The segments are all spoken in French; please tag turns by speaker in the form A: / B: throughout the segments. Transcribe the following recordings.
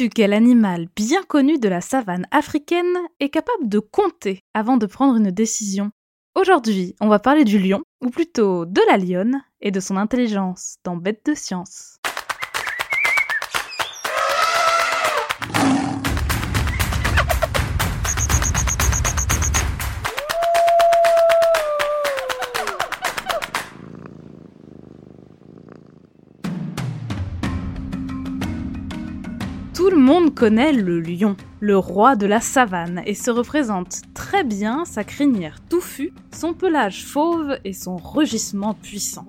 A: Sais-tu quel animal bien connu de la savane africaine est capable de compter avant de prendre une décision? Aujourd'hui, on va parler du lion, ou plutôt de la lionne, et de son intelligence dans Bête de science. Connaît le lion, le roi de la savane, et se représente très bien sa crinière touffue, son pelage fauve et son rugissement puissant.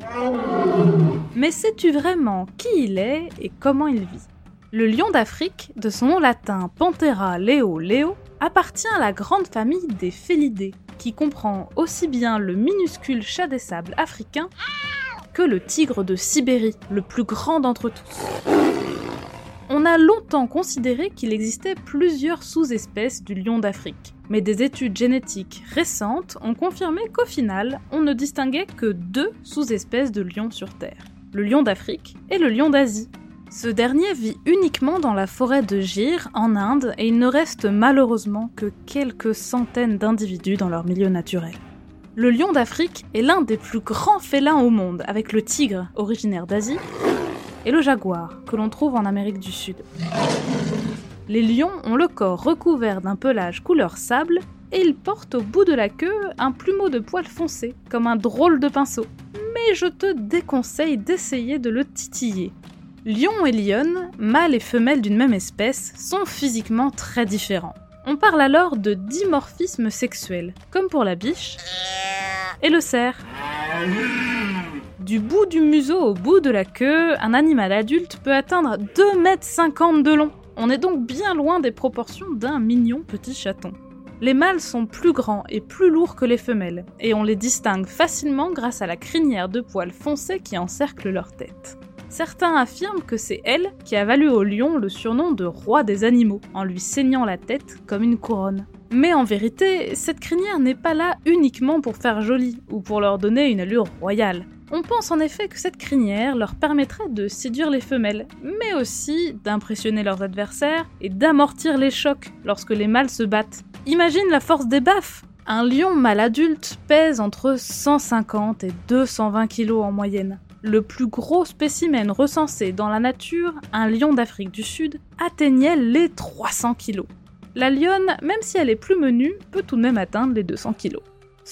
A: Mais sais-tu vraiment qui il est et comment il vit? Le lion d'Afrique, de son nom latin Panthera leo leo, appartient à la grande famille des félidés, qui comprend aussi bien le minuscule chat des sables africain que le tigre de Sibérie, le plus grand d'entre tous. On a longtemps considéré qu'il existait plusieurs sous-espèces du lion d'Afrique, mais des études génétiques récentes ont confirmé qu'au final, on ne distinguait que deux sous-espèces de lions sur Terre, le lion d'Afrique et le lion d'Asie. Ce dernier vit uniquement dans la forêt de Gir, en Inde, et il ne reste malheureusement que quelques centaines d'individus dans leur milieu naturel. Le lion d'Afrique est l'un des plus grands félins au monde, avec le tigre, originaire d'Asie, et le jaguar, que l'on trouve en Amérique du Sud. Les lions ont le corps recouvert d'un pelage couleur sable et ils portent au bout de la queue un plumeau de poils foncé, comme un drôle de pinceau. Mais je te déconseille d'essayer de le titiller. Lion et lionne, mâles et femelles d'une même espèce, sont physiquement très différents. On parle alors de dimorphisme sexuel, comme pour la biche et le cerf. Du bout du museau au bout de la queue, un animal adulte peut atteindre 2,50 m de long. On est donc bien loin des proportions d'un mignon petit chaton. Les mâles sont plus grands et plus lourds que les femelles, et on les distingue facilement grâce à la crinière de poils foncés qui encercle leur tête. Certains affirment que c'est elle qui a valu au lion le surnom de roi des animaux, en lui saignant la tête comme une couronne. Mais en vérité, cette crinière n'est pas là uniquement pour faire joli, ou pour leur donner une allure royale. On pense en effet que cette crinière leur permettrait de séduire les femelles, mais aussi d'impressionner leurs adversaires et d'amortir les chocs lorsque les mâles se battent. Imagine la force des baffes Un lion mâle adulte pèse entre 150 et 220 kg en moyenne. Le plus gros spécimen recensé dans la nature, un lion d'Afrique du Sud, atteignait les 300 kg. La lionne, même si elle est plus menue, peut tout de même atteindre les 200 kg.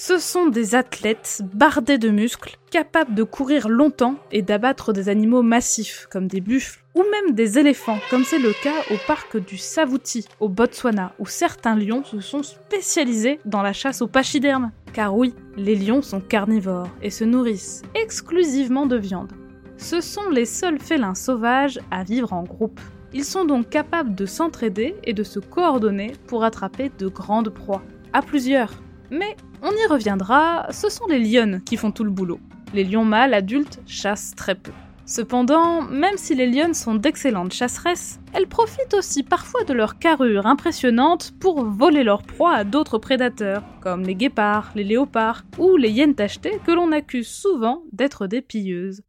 A: Ce sont des athlètes bardés de muscles, capables de courir longtemps et d'abattre des animaux massifs comme des buffles ou même des éléphants, comme c'est le cas au parc du Savuti au Botswana, où certains lions se sont spécialisés dans la chasse aux pachydermes. Car oui, les lions sont carnivores et se nourrissent exclusivement de viande. Ce sont les seuls félins sauvages à vivre en groupe. Ils sont donc capables de s'entraider et de se coordonner pour attraper de grandes proies, à plusieurs. Mais on y reviendra, ce sont les lionnes qui font tout le boulot. Les lions mâles adultes chassent très peu. Cependant, même si les lionnes sont d'excellentes chasseresses, elles profitent aussi parfois de leur carrure impressionnante pour voler leur proie à d'autres prédateurs, comme les guépards, les léopards ou les hyènes tachetées que l'on accuse souvent d'être des pilleuses.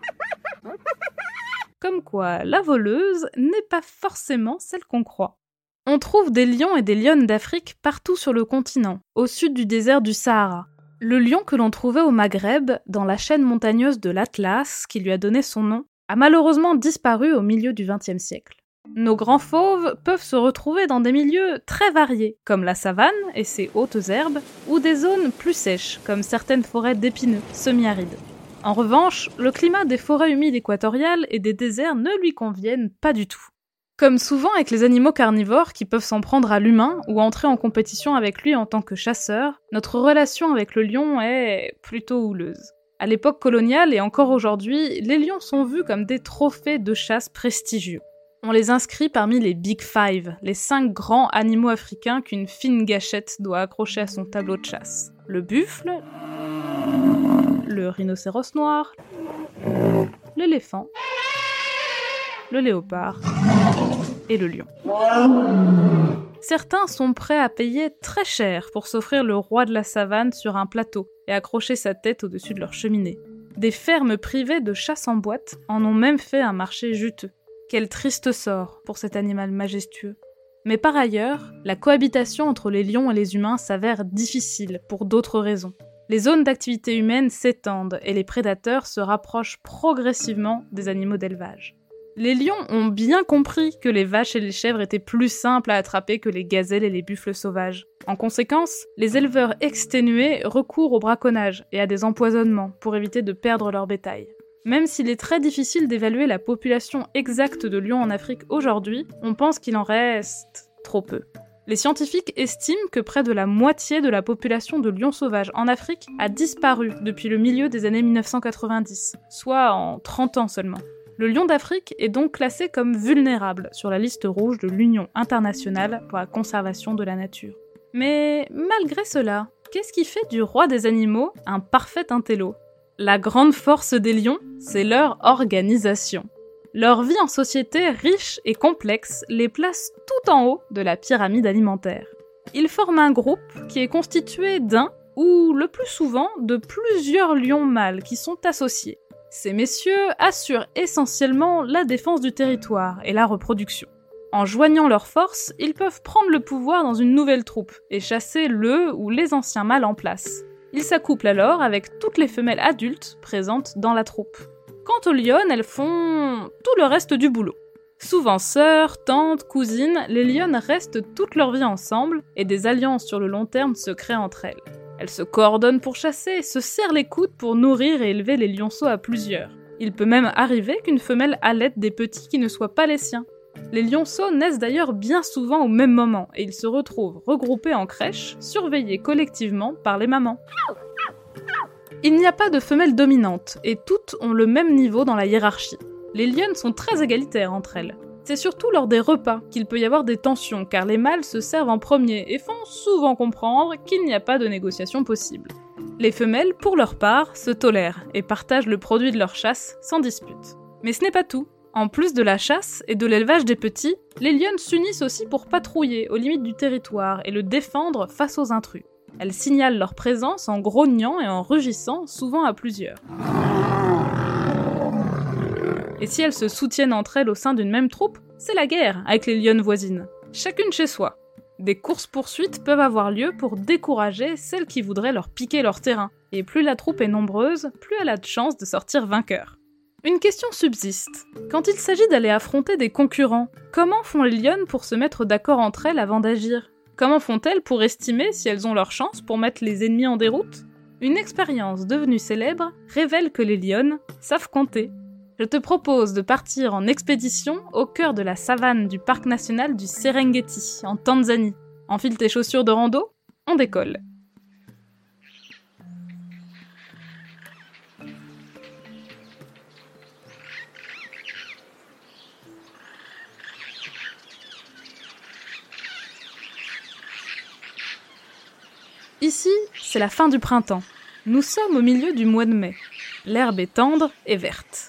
A: Comme quoi, la voleuse n'est pas forcément celle qu'on croit. On trouve des lions et des lionnes d'Afrique partout sur le continent, au sud du désert du Sahara. Le lion que l'on trouvait au Maghreb, dans la chaîne montagneuse de l'Atlas, qui lui a donné son nom, a malheureusement disparu au milieu du XXe siècle. Nos grands fauves peuvent se retrouver dans des milieux très variés, comme la savane et ses hautes herbes, ou des zones plus sèches, comme certaines forêts d'épineux, semi-arides. En revanche, le climat des forêts humides équatoriales et des déserts ne lui conviennent pas du tout. Comme souvent avec les animaux carnivores qui peuvent s'en prendre à l'humain ou entrer en compétition avec lui en tant que chasseur, notre relation avec le lion est plutôt houleuse. À l'époque coloniale et encore aujourd'hui, les lions sont vus comme des trophées de chasse prestigieux. On les inscrit parmi les Big Five, les cinq grands animaux africains qu'une fine gâchette doit accrocher à son tableau de chasse. Le buffle, le rhinocéros noir, l'éléphant, le léopard et le lion. Certains sont prêts à payer très cher pour s'offrir le roi de la savane sur un plateau et accrocher sa tête au-dessus de leur cheminée. Des fermes privées de chasse en boîte en ont même fait un marché juteux. Quel triste sort pour cet animal majestueux. Mais par ailleurs, la cohabitation entre les lions et les humains s'avère difficile pour d'autres raisons. Les zones d'activité humaine s'étendent et les prédateurs se rapprochent progressivement des animaux d'élevage. Les lions ont bien compris que les vaches et les chèvres étaient plus simples à attraper que les gazelles et les buffles sauvages. En conséquence, les éleveurs exténués recourent au braconnage et à des empoisonnements pour éviter de perdre leur bétail. Même s'il est très difficile d'évaluer la population exacte de lions en Afrique aujourd'hui, on pense qu'il en reste trop peu. Les scientifiques estiment que près de la moitié de la population de lions sauvages en Afrique a disparu depuis le milieu des années 1990, soit en 30 ans seulement. Le lion d'Afrique est donc classé comme vulnérable sur la liste rouge de l'Union internationale pour la conservation de la nature. Mais malgré cela, qu'est-ce qui fait du roi des animaux un parfait intello? La grande force des lions, c'est leur organisation. Leur vie en société riche et complexe les place tout en haut de la pyramide alimentaire. Ils forment un groupe qui est constitué d'un ou le plus souvent de plusieurs lions mâles qui sont associés. Ces messieurs assurent essentiellement la défense du territoire et la reproduction. En joignant leurs forces, ils peuvent prendre le pouvoir dans une nouvelle troupe et chasser le ou les anciens mâles en place. Ils s'accouplent alors avec toutes les femelles adultes présentes dans la troupe. Quant aux lionnes, elles font tout le reste du boulot. Souvent sœurs, tantes, cousines, les lionnes restent toute leur vie ensemble et des alliances sur le long terme se créent entre elles. Elles se coordonnent pour chasser se serrent les coudes pour nourrir et élever les lionceaux à plusieurs. Il peut même arriver qu'une femelle allaite des petits qui ne soient pas les siens. Les lionceaux naissent d'ailleurs bien souvent au même moment et ils se retrouvent regroupés en crèche, surveillés collectivement par les mamans. Il n'y a pas de femelle dominante et toutes ont le même niveau dans la hiérarchie. Les lionnes sont très égalitaires entre elles. C'est surtout lors des repas qu'il peut y avoir des tensions, car les mâles se servent en premier et font souvent comprendre qu'il n'y a pas de négociation possible. Les femelles, pour leur part, se tolèrent et partagent le produit de leur chasse sans dispute. Mais ce n'est pas tout. En plus de la chasse et de l'élevage des petits, les lionnes s'unissent aussi pour patrouiller aux limites du territoire et le défendre face aux intrus. Elles signalent leur présence en grognant et en rugissant, souvent à plusieurs et si elles se soutiennent entre elles au sein d'une même troupe, c'est la guerre avec les lionnes voisines, chacune chez soi. Des courses-poursuites peuvent avoir lieu pour décourager celles qui voudraient leur piquer leur terrain, et plus la troupe est nombreuse, plus elle a de chances de sortir vainqueur. Une question subsiste. Quand il s'agit d'aller affronter des concurrents, comment font les lionnes pour se mettre d'accord entre elles avant d'agir? Comment font-elles pour estimer si elles ont leur chance pour mettre les ennemis en déroute? Une expérience devenue célèbre révèle que les lionnes savent compter je te propose de partir en expédition au cœur de la savane du parc national du Serengeti, en Tanzanie. Enfile tes chaussures de rando, on décolle. Ici, c'est la fin du printemps. Nous sommes au milieu du mois de mai. L'herbe est tendre et verte.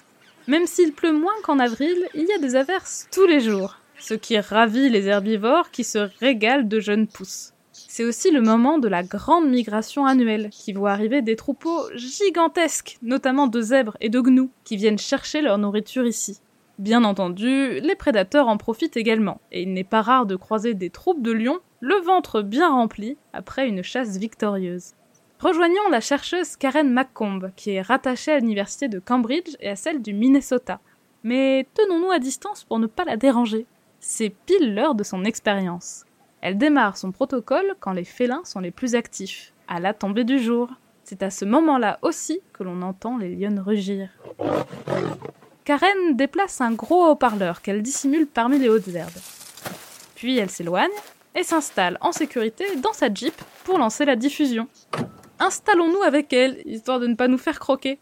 A: Même s'il pleut moins qu'en avril, il y a des averses tous les jours, ce qui ravit les herbivores qui se régalent de jeunes pousses. C'est aussi le moment de la grande migration annuelle, qui voit arriver des troupeaux gigantesques, notamment de zèbres et de gnous, qui viennent chercher leur nourriture ici. Bien entendu, les prédateurs en profitent également, et il n'est pas rare de croiser des troupes de lions, le ventre bien rempli, après une chasse victorieuse. Rejoignons la chercheuse Karen McComb, qui est rattachée à l'université de Cambridge et à celle du Minnesota. Mais tenons-nous à distance pour ne pas la déranger. C'est pile l'heure de son expérience. Elle démarre son protocole quand les félins sont les plus actifs, à la tombée du jour. C'est à ce moment-là aussi que l'on entend les lionnes rugir. Karen déplace un gros haut-parleur qu'elle dissimule parmi les hautes herbes. Puis elle s'éloigne et s'installe en sécurité dans sa Jeep pour lancer la diffusion installons-nous avec elle, histoire de ne pas nous faire croquer.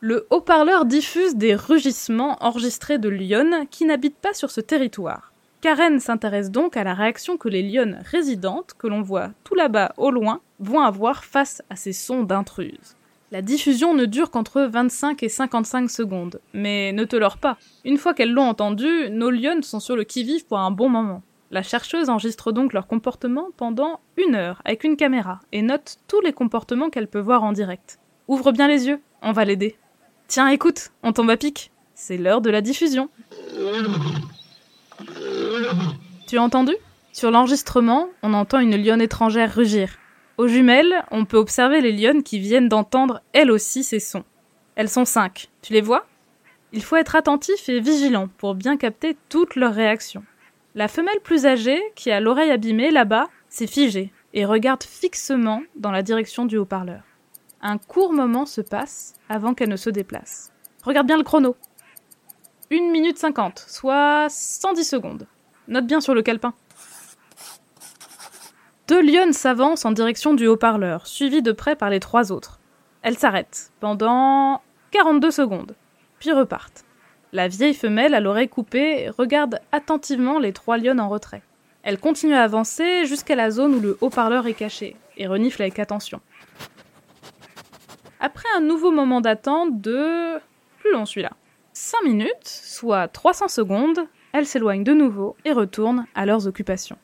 A: Le haut-parleur diffuse des rugissements enregistrés de lionnes qui n'habitent pas sur ce territoire. Karen s'intéresse donc à la réaction que les lionnes résidentes, que l'on voit tout là-bas au loin, vont avoir face à ces sons d'intruses. La diffusion ne dure qu'entre 25 et 55 secondes, mais ne te leurre pas. Une fois qu'elles l'ont entendu, nos lionnes sont sur le qui-vive pour un bon moment. La chercheuse enregistre donc leur comportement pendant une heure avec une caméra et note tous les comportements qu'elle peut voir en direct. Ouvre bien les yeux, on va l'aider. Tiens, écoute, on tombe à pic. C'est l'heure de la diffusion. Tu as entendu? Sur l'enregistrement, on entend une lionne étrangère rugir. Aux jumelles, on peut observer les lionnes qui viennent d'entendre elles aussi ces sons. Elles sont cinq. Tu les vois? Il faut être attentif et vigilant pour bien capter toutes leurs réactions. La femelle plus âgée, qui a l'oreille abîmée là-bas, s'est figée et regarde fixement dans la direction du haut-parleur. Un court moment se passe avant qu'elle ne se déplace. Regarde bien le chrono. 1 minute 50, soit 110 secondes. Note bien sur le calepin. Deux lionnes s'avancent en direction du haut-parleur, suivies de près par les trois autres. Elles s'arrêtent pendant 42 secondes, puis repartent. La vieille femelle, à l'oreille coupée, regarde attentivement les trois lionnes en retrait. Elle continue à avancer jusqu'à la zone où le haut-parleur est caché, et renifle avec attention. Après un nouveau moment d'attente de... plus long celui-là. 5 minutes, soit 300 secondes, elles s'éloignent de nouveau et retournent à leurs occupations.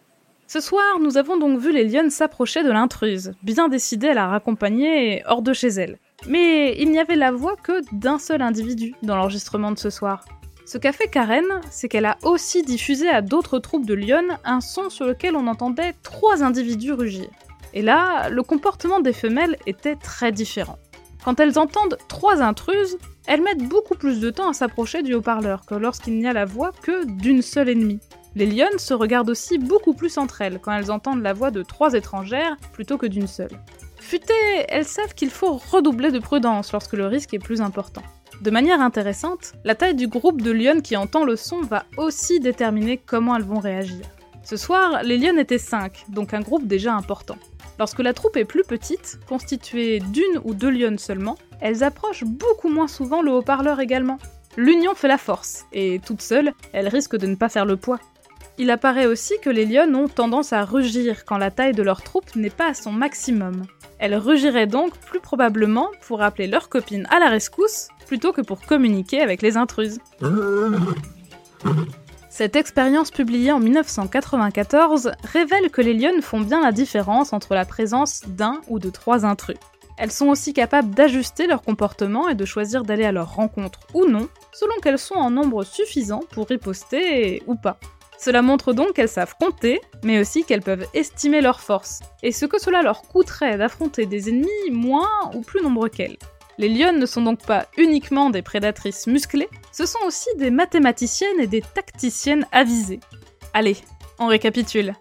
A: Ce soir, nous avons donc vu les lionnes s'approcher de l'intruse, bien décidées à la raccompagner hors de chez elle. Mais il n'y avait la voix que d'un seul individu dans l'enregistrement de ce soir. Ce qu'a fait Karen, c'est qu'elle a aussi diffusé à d'autres troupes de lionnes un son sur lequel on entendait trois individus rugir. Et là, le comportement des femelles était très différent. Quand elles entendent trois intruses, elles mettent beaucoup plus de temps à s'approcher du haut-parleur que lorsqu'il n'y a la voix que d'une seule ennemie. Les lionnes se regardent aussi beaucoup plus entre elles quand elles entendent la voix de trois étrangères plutôt que d'une seule. Futées, elles savent qu'il faut redoubler de prudence lorsque le risque est plus important. De manière intéressante, la taille du groupe de lionnes qui entend le son va aussi déterminer comment elles vont réagir. Ce soir, les lionnes étaient 5, donc un groupe déjà important. Lorsque la troupe est plus petite, constituée d'une ou deux lionnes seulement, elles approchent beaucoup moins souvent le haut-parleur également. L'union fait la force, et toute seule, elles risquent de ne pas faire le poids. Il apparaît aussi que les lionnes ont tendance à rugir quand la taille de leur troupe n'est pas à son maximum. Elles rugiraient donc plus probablement pour appeler leurs copines à la rescousse plutôt que pour communiquer avec les intruses. Cette expérience publiée en 1994 révèle que les lionnes font bien la différence entre la présence d'un ou de trois intrus. Elles sont aussi capables d'ajuster leur comportement et de choisir d'aller à leur rencontre ou non, selon qu'elles sont en nombre suffisant pour riposter ou pas. Cela montre donc qu'elles savent compter, mais aussi qu'elles peuvent estimer leurs forces, et ce que cela leur coûterait d'affronter des ennemis moins ou plus nombreux qu'elles. Les lionnes ne sont donc pas uniquement des prédatrices musclées, ce sont aussi des mathématiciennes et des tacticiennes avisées. Allez, on récapitule.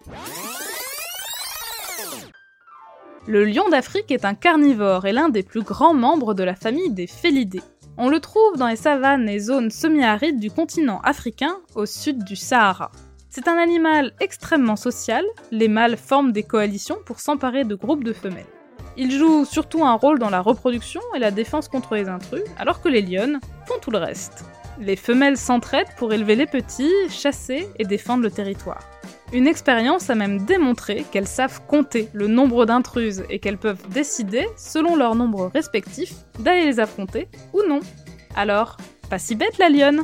A: Le lion d'Afrique est un carnivore et l'un des plus grands membres de la famille des félidés. On le trouve dans les savanes et zones semi-arides du continent africain au sud du Sahara. C'est un animal extrêmement social, les mâles forment des coalitions pour s'emparer de groupes de femelles. Il joue surtout un rôle dans la reproduction et la défense contre les intrus, alors que les lionnes font tout le reste. Les femelles s'entraident pour élever les petits, chasser et défendre le territoire. Une expérience a même démontré qu'elles savent compter le nombre d'intruses et qu'elles peuvent décider, selon leur nombre respectif, d'aller les affronter ou non. Alors, pas si bête la lionne